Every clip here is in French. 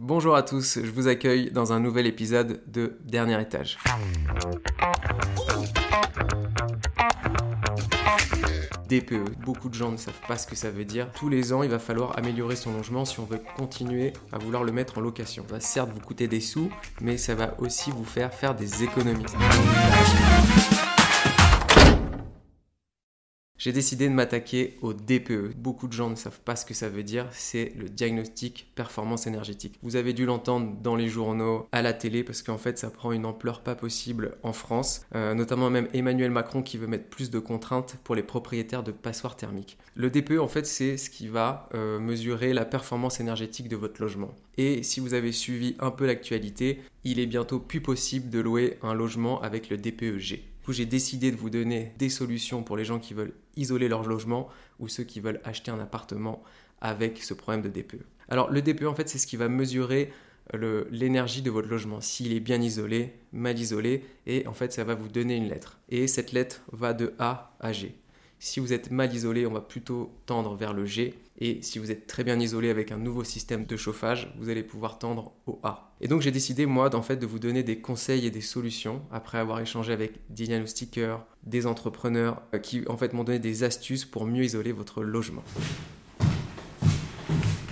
Bonjour à tous, je vous accueille dans un nouvel épisode de Dernier étage. DPE, beaucoup de gens ne savent pas ce que ça veut dire. Tous les ans, il va falloir améliorer son logement si on veut continuer à vouloir le mettre en location. Ça va certes vous coûter des sous, mais ça va aussi vous faire faire des économies. J'ai décidé de m'attaquer au DPE. Beaucoup de gens ne savent pas ce que ça veut dire, c'est le diagnostic performance énergétique. Vous avez dû l'entendre dans les journaux, à la télé, parce qu'en fait ça prend une ampleur pas possible en France, euh, notamment même Emmanuel Macron qui veut mettre plus de contraintes pour les propriétaires de passoires thermiques. Le DPE en fait c'est ce qui va euh, mesurer la performance énergétique de votre logement. Et si vous avez suivi un peu l'actualité, il est bientôt plus possible de louer un logement avec le DPEG j'ai décidé de vous donner des solutions pour les gens qui veulent isoler leur logement ou ceux qui veulent acheter un appartement avec ce problème de DPE. Alors le DPE en fait c'est ce qui va mesurer l'énergie de votre logement, s'il est bien isolé, mal isolé, et en fait ça va vous donner une lettre. Et cette lettre va de A à G. Si vous êtes mal isolé, on va plutôt tendre vers le G. Et si vous êtes très bien isolé avec un nouveau système de chauffage, vous allez pouvoir tendre au A. Et donc j'ai décidé moi d'en fait de vous donner des conseils et des solutions après avoir échangé avec des diagnostiqueurs, des entrepreneurs euh, qui en fait m'ont donné des astuces pour mieux isoler votre logement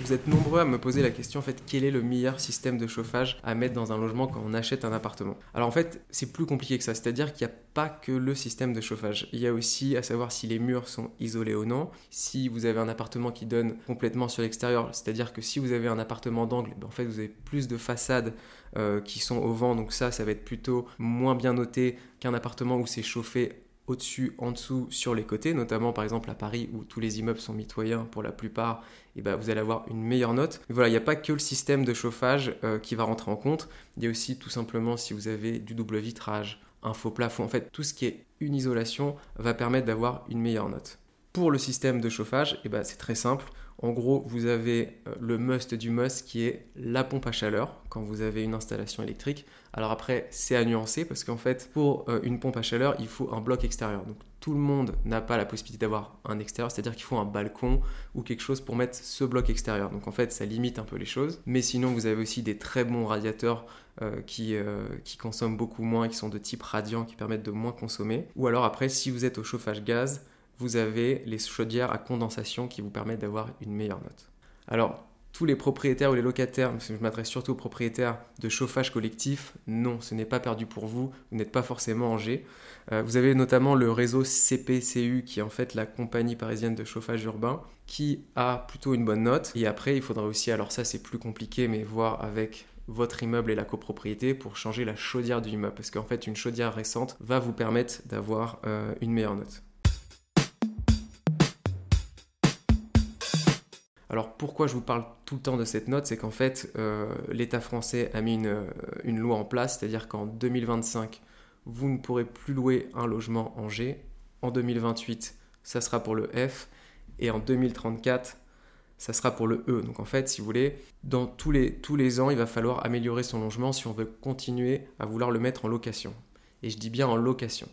vous êtes nombreux à me poser la question en fait quel est le meilleur système de chauffage à mettre dans un logement quand on achète un appartement? Alors en fait c'est plus compliqué que ça, c'est-à-dire qu'il n'y a pas que le système de chauffage. Il y a aussi à savoir si les murs sont isolés ou non, si vous avez un appartement qui donne complètement sur l'extérieur, c'est-à-dire que si vous avez un appartement d'angle, ben, en fait vous avez plus de façades euh, qui sont au vent, donc ça ça va être plutôt moins bien noté qu'un appartement où c'est chauffé au-dessus, en dessous, sur les côtés, notamment par exemple à Paris où tous les immeubles sont mitoyens pour la plupart, et ben, vous allez avoir une meilleure note. Voilà, il n'y a pas que le système de chauffage euh, qui va rentrer en compte, il y a aussi tout simplement si vous avez du double vitrage, un faux plafond, en fait tout ce qui est une isolation va permettre d'avoir une meilleure note. Pour le système de chauffage, et ben, c'est très simple, en gros, vous avez euh, le must du must qui est la pompe à chaleur quand vous avez une installation électrique. Alors après, c'est à nuancer parce qu'en fait, pour euh, une pompe à chaleur, il faut un bloc extérieur. Donc tout le monde n'a pas la possibilité d'avoir un extérieur, c'est-à-dire qu'il faut un balcon ou quelque chose pour mettre ce bloc extérieur. Donc en fait, ça limite un peu les choses. Mais sinon, vous avez aussi des très bons radiateurs euh, qui, qui consomment beaucoup moins, qui sont de type radiant, qui permettent de moins consommer. Ou alors après, si vous êtes au chauffage gaz, vous avez les chaudières à condensation qui vous permettent d'avoir une meilleure note. Alors, tous les propriétaires ou les locataires, je m'adresse surtout aux propriétaires de chauffage collectif, non, ce n'est pas perdu pour vous, vous n'êtes pas forcément en G. Euh, vous avez notamment le réseau CPCU, qui est en fait la compagnie parisienne de chauffage urbain, qui a plutôt une bonne note. Et après, il faudra aussi, alors ça c'est plus compliqué, mais voir avec votre immeuble et la copropriété pour changer la chaudière du immeuble, parce qu'en fait une chaudière récente va vous permettre d'avoir euh, une meilleure note. Alors pourquoi je vous parle tout le temps de cette note? C'est qu'en fait, euh, l'État français a mis une, euh, une loi en place, c'est-à-dire qu'en 2025, vous ne pourrez plus louer un logement en G. En 2028, ça sera pour le F. Et en 2034, ça sera pour le E. Donc en fait, si vous voulez, dans tous les ans, il va falloir améliorer son logement si on veut continuer à vouloir le mettre en location. Et je dis bien en location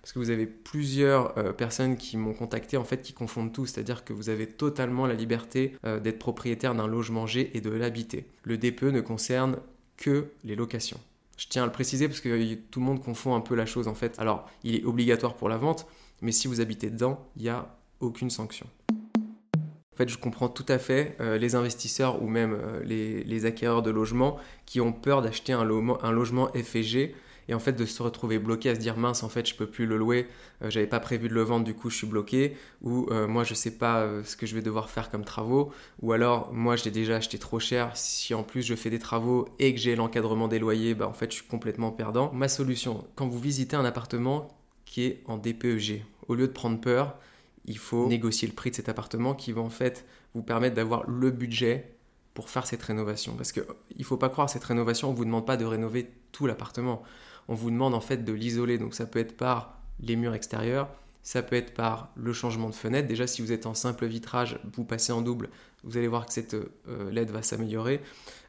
parce que vous avez plusieurs euh, personnes qui m'ont contacté en fait qui confondent tout, c'est-à-dire que vous avez totalement la liberté euh, d'être propriétaire d'un logement G et de l'habiter. Le DPE ne concerne que les locations. Je tiens à le préciser parce que tout le monde confond un peu la chose en fait. Alors, il est obligatoire pour la vente, mais si vous habitez dedans, il n'y a aucune sanction. En fait, je comprends tout à fait euh, les investisseurs ou même les, acquéreurs de logements qui ont peur d'acheter un, un, logement FG et en fait de se retrouver bloqué à se dire mince en fait je peux plus le louer euh, j'avais pas prévu de le vendre du coup je suis bloqué. Ou euh, moi je sais pas euh, ce que je vais devoir faire comme travaux. Ou alors moi je l'ai déjà acheté trop cher. Si en plus je fais des travaux et que j'ai l'encadrement des loyers bah en fait je suis complètement perdant. Ma solution quand vous visitez un appartement qui est en DPEG au lieu de prendre peur il faut négocier le prix de cet appartement qui va en fait vous permettre d'avoir le budget pour faire cette rénovation. Parce qu'il ne faut pas croire, cette rénovation, on ne vous demande pas de rénover tout l'appartement on vous demande en fait de l'isoler. Donc ça peut être par les murs extérieurs, ça peut être par le changement de fenêtre. Déjà, si vous êtes en simple vitrage, vous passez en double, vous allez voir que cette euh, LED va s'améliorer.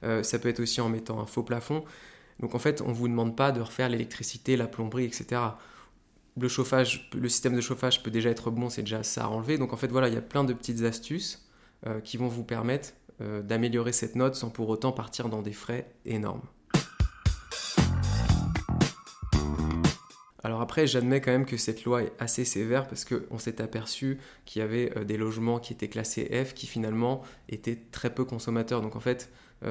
Euh, ça peut être aussi en mettant un faux plafond. Donc en fait, on ne vous demande pas de refaire l'électricité, la plomberie, etc. Le chauffage, le système de chauffage peut déjà être bon, c'est déjà ça à enlever. Donc en fait, voilà, il y a plein de petites astuces euh, qui vont vous permettre d'améliorer cette note sans pour autant partir dans des frais énormes. Alors après, j'admets quand même que cette loi est assez sévère parce qu'on s'est aperçu qu'il y avait des logements qui étaient classés F qui finalement étaient très peu consommateurs. Donc en fait,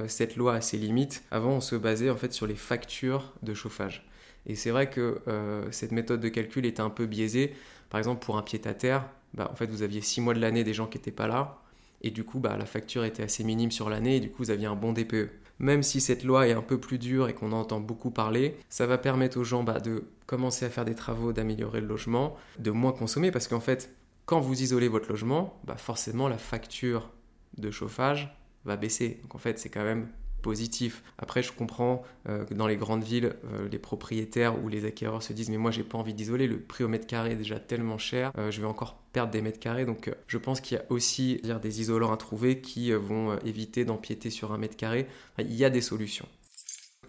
cette loi a ses limites. Avant, on se basait en fait sur les factures de chauffage. Et c'est vrai que euh, cette méthode de calcul était un peu biaisée. Par exemple, pour un pied-à-terre, bah, en fait, vous aviez 6 mois de l'année des gens qui n'étaient pas là. Et du coup, bah, la facture était assez minime sur l'année et du coup, vous aviez un bon DPE. Même si cette loi est un peu plus dure et qu'on entend beaucoup parler, ça va permettre aux gens bah, de commencer à faire des travaux, d'améliorer le logement, de moins consommer parce qu'en fait, quand vous isolez votre logement, forcément la facture de chauffage va baisser. Donc en fait, c'est quand même positif. Après, je comprends euh, que dans les grandes villes, euh, les propriétaires ou les acquéreurs se disent mais moi j'ai pas envie d'isoler, le prix au mètre carré est déjà tellement cher, euh, je vais encore perdre des mètres carrés. Donc je pense qu'il y a aussi des isolants à trouver qui vont éviter d'empiéter sur un mètre carré. il y a des solutions.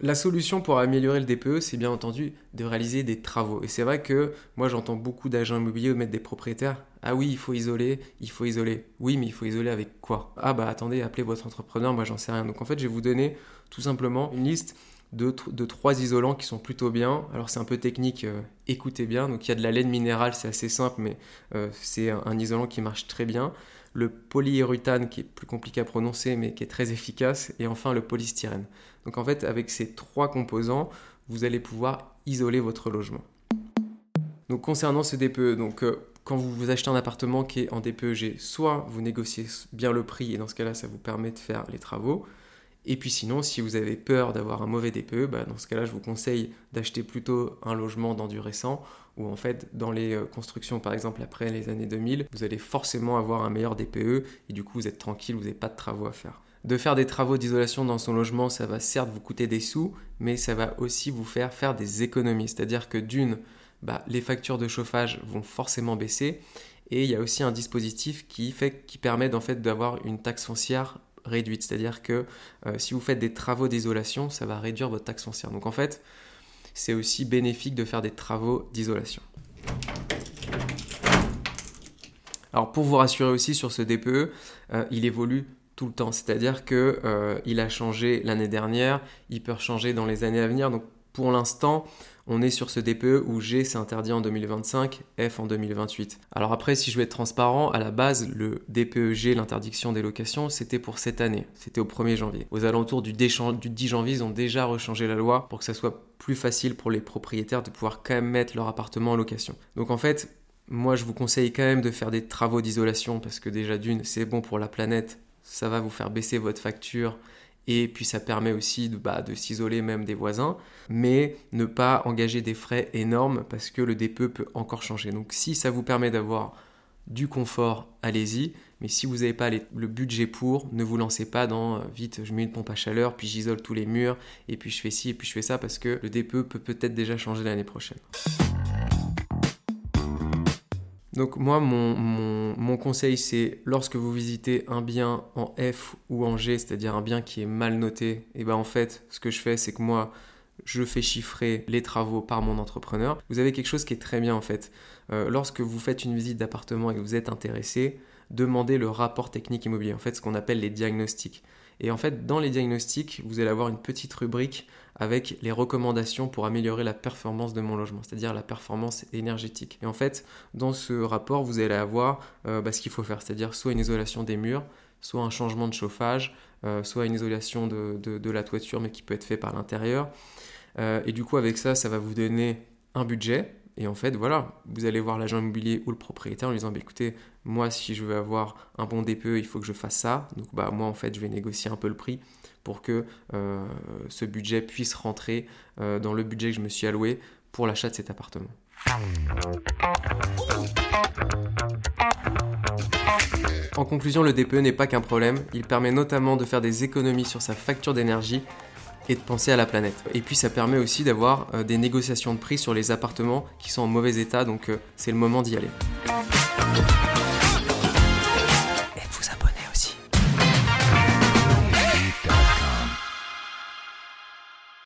La solution pour améliorer le DPE, c'est bien entendu de réaliser des travaux. Et c'est vrai que moi j'entends beaucoup d'agents immobiliers mettre des propriétaires. Ah oui, il faut isoler, il faut isoler. Oui, mais il faut isoler avec quoi? Ah bah attendez, appelez votre entrepreneur, moi j'en sais rien. Donc en fait, je vais vous donner tout simplement une liste de, trois isolants qui sont plutôt bien. Alors c'est un peu technique, euh, écoutez bien. Donc il y a de la laine minérale, c'est assez simple, mais euh, c'est un, isolant qui marche très bien le polyurethane qui est plus compliqué à prononcer mais qui est très efficace, et enfin le polystyrène. Donc en fait, avec ces trois composants, vous allez pouvoir isoler votre logement. Donc concernant ce DPE, donc euh, quand vous, vous achetez un appartement qui est en DPEG, soit vous négociez bien le prix et dans ce cas-là, ça vous permet de faire les travaux, et puis sinon, si vous avez peur d'avoir un mauvais DPE, bah, dans ce cas-là, je vous conseille d'acheter plutôt un logement dans du récent, où en fait, dans les euh, constructions, par exemple, après les années 2000, vous allez forcément avoir un meilleur DPE, et du coup, vous êtes tranquille, vous n'avez pas de travaux à faire. De faire des travaux d'isolation dans son logement, ça va certes vous coûter des sous, mais ça va aussi vous faire faire des économies. C'est-à-dire que d'une, bah, les factures de chauffage vont forcément baisser, et il y a aussi un dispositif qui, qui permet en fait d'avoir une taxe foncière réduite. C'est-à-dire que euh, si vous faites des travaux d'isolation, ça va réduire votre taxe foncière. Donc en fait, c'est aussi bénéfique de faire des travaux d'isolation. Alors pour vous rassurer aussi sur ce DPE, euh, il évolue tout le temps. C'est-à-dire qu'il euh, a changé l'année dernière, il peut changer dans les années à venir. Donc pour l'instant, on est sur ce DPE où G c'est interdit en 2025, F en 2028. Alors après, si je veux être transparent, à la base, le DPEG, l'interdiction des locations, c'était pour cette année, c'était au 1er janvier. Aux alentours du 10 janvier, ils ont déjà rechangé la loi pour que ça soit plus facile pour les propriétaires de pouvoir quand même mettre leur appartement en location. Donc en fait, moi je vous conseille quand même de faire des travaux d'isolation parce que déjà d'une, c'est bon pour la planète, ça va vous faire baisser votre facture et puis ça permet aussi de, bah, de s'isoler même des voisins, mais ne pas engager des frais énormes parce que le DPE peut encore changer. Donc si ça vous permet d'avoir du confort, allez-y, mais si vous n'avez pas le budget pour, ne vous lancez pas dans euh, vite, je mets une pompe à chaleur, puis j'isole tous les murs, et puis je fais ci, et puis je fais ça, parce que le DPE peut peut-être déjà changer l'année prochaine. Donc moi, mon, conseil, c'est lorsque vous visitez un bien en F ou en G, c'est-à-dire un bien qui est mal noté, et eh ben en fait, ce que je fais, c'est que moi, je fais chiffrer les travaux par mon entrepreneur. Vous avez quelque chose qui est très bien en fait. Euh, lorsque vous faites une visite d'appartement et que vous êtes intéressé, demandez le rapport technique immobilier, en fait ce qu'on appelle les diagnostics. Et en fait, dans les diagnostics, vous allez avoir une petite rubrique avec les recommandations pour améliorer la performance de mon logement, c'est-à-dire la performance énergétique. Et en fait, dans ce rapport, vous allez avoir euh, bah, ce qu'il faut faire, c'est-à-dire soit une isolation des murs, soit un changement de chauffage, euh, soit une isolation de, la toiture, mais qui peut être fait par l'intérieur. Euh, et du coup, avec ça, ça va vous donner un budget. Et en fait, voilà, vous allez voir l'agent immobilier ou le propriétaire en lui disant, bah, écoutez, moi, si je veux avoir un bon DPE, il faut que je fasse ça. Donc, bah, moi, en fait, je vais négocier un peu le prix pour que euh, ce budget puisse rentrer euh, dans le budget que je me suis alloué pour l'achat de cet appartement. En conclusion, le DPE n'est pas qu'un problème, il permet notamment de faire des économies sur sa facture d'énergie et de penser à la planète. Et puis ça permet aussi d'avoir euh, des négociations de prix sur les appartements qui sont en mauvais état, donc c'est le moment d'y aller.